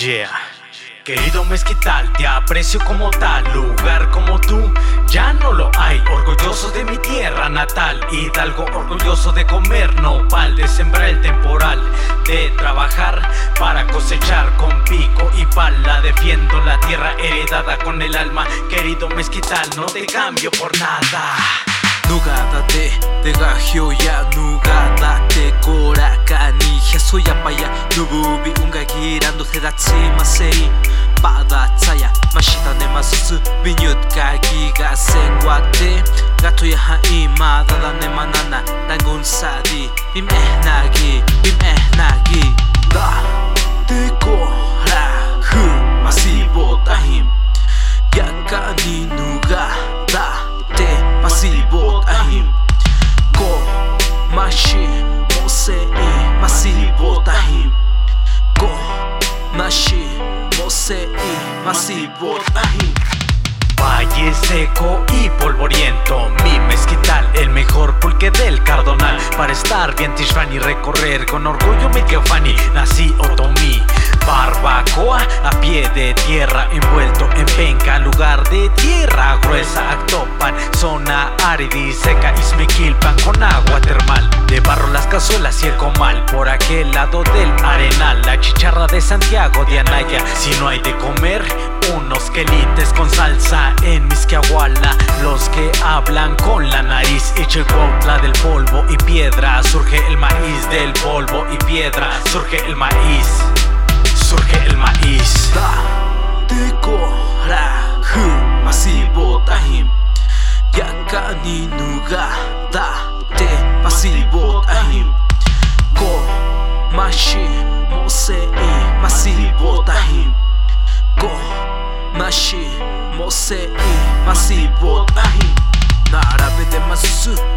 Yeah. Querido mezquital, te aprecio como tal, lugar como tú, ya no lo hay. Orgulloso de mi tierra natal, hidalgo orgulloso de comer nopal, de sembrar el temporal, de trabajar para cosechar con pico y pala. Defiendo la tierra heredada con el alma. Querido mezquital, no te cambio por nada. Nugadate, te gajio ya, nugadate, coraca Jasoia maia nububi ungagi rando hedatsi masei Bada tsaya mashita ne masusu binyut kagi ga sengwate Gato ya haima dada ne manana dangun sadi bim ehnagi bim ehnagi. Da te kohra hu masibo tahim Yakani masibot ahim Valle seco y polvoriento, mi mezquital, el mejor pulque del cardonal. Para estar bien tishvan y recorrer con orgullo mi Fani, nací otomí. Barbacoa a pie de tierra, envuelto en penca, lugar de tierra gruesa, Actopan, zona árida seca, Ismequilpan con cazuelas y el comal, por aquel lado del arenal, la chicharra de Santiago de Anaya. Si no hay de comer, unos quelites con salsa en Misquiahuala Los que hablan con la nariz. Y del polvo y piedra. Surge el maíz del polvo y piedra. Surge el maíz. Surge el maíz. Masibo tahim Yakani nuga mashi mose masibo tahim Ko mashi mose masibo tahim並べてますマガンカ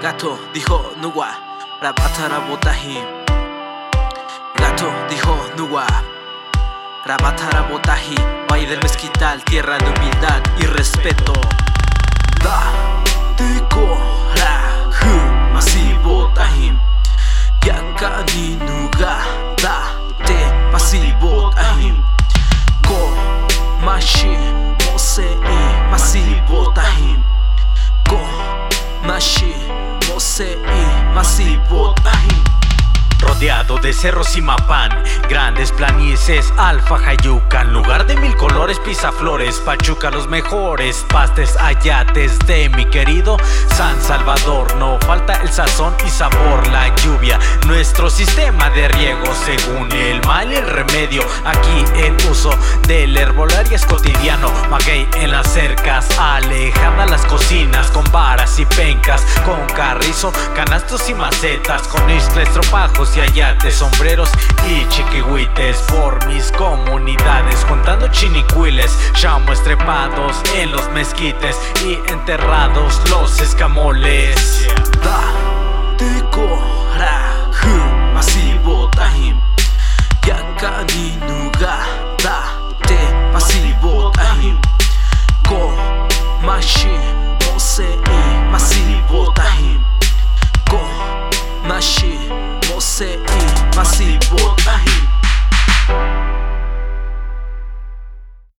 Gato dijo nuwa Rabatara botahi Gato dijo nuwa Rabatara botahi Valle del mezquital, tierra de humildad y respeto Rodeado de cerros y mapán, grandes planicies, Alfa Jayucan, lugar de mil colores, flores, Pachuca los mejores, pastes ayates de mi querido San Salvador. No falta el sazón y sabor, la lluvia, nuestro sistema de riego según el mal y el remedio. Aquí el uso del herbolaria es cotidiano, maguey en las cercas, alejada las cocinas con varas y pencas, con carrizo, canastos y macetas, con isles, tropajos y ayates, sombreros y chiquihuites por mis comunidades, contando chinicuiles, chamos trepados en los mezquites y enterrados los escamoles. Da, cadinho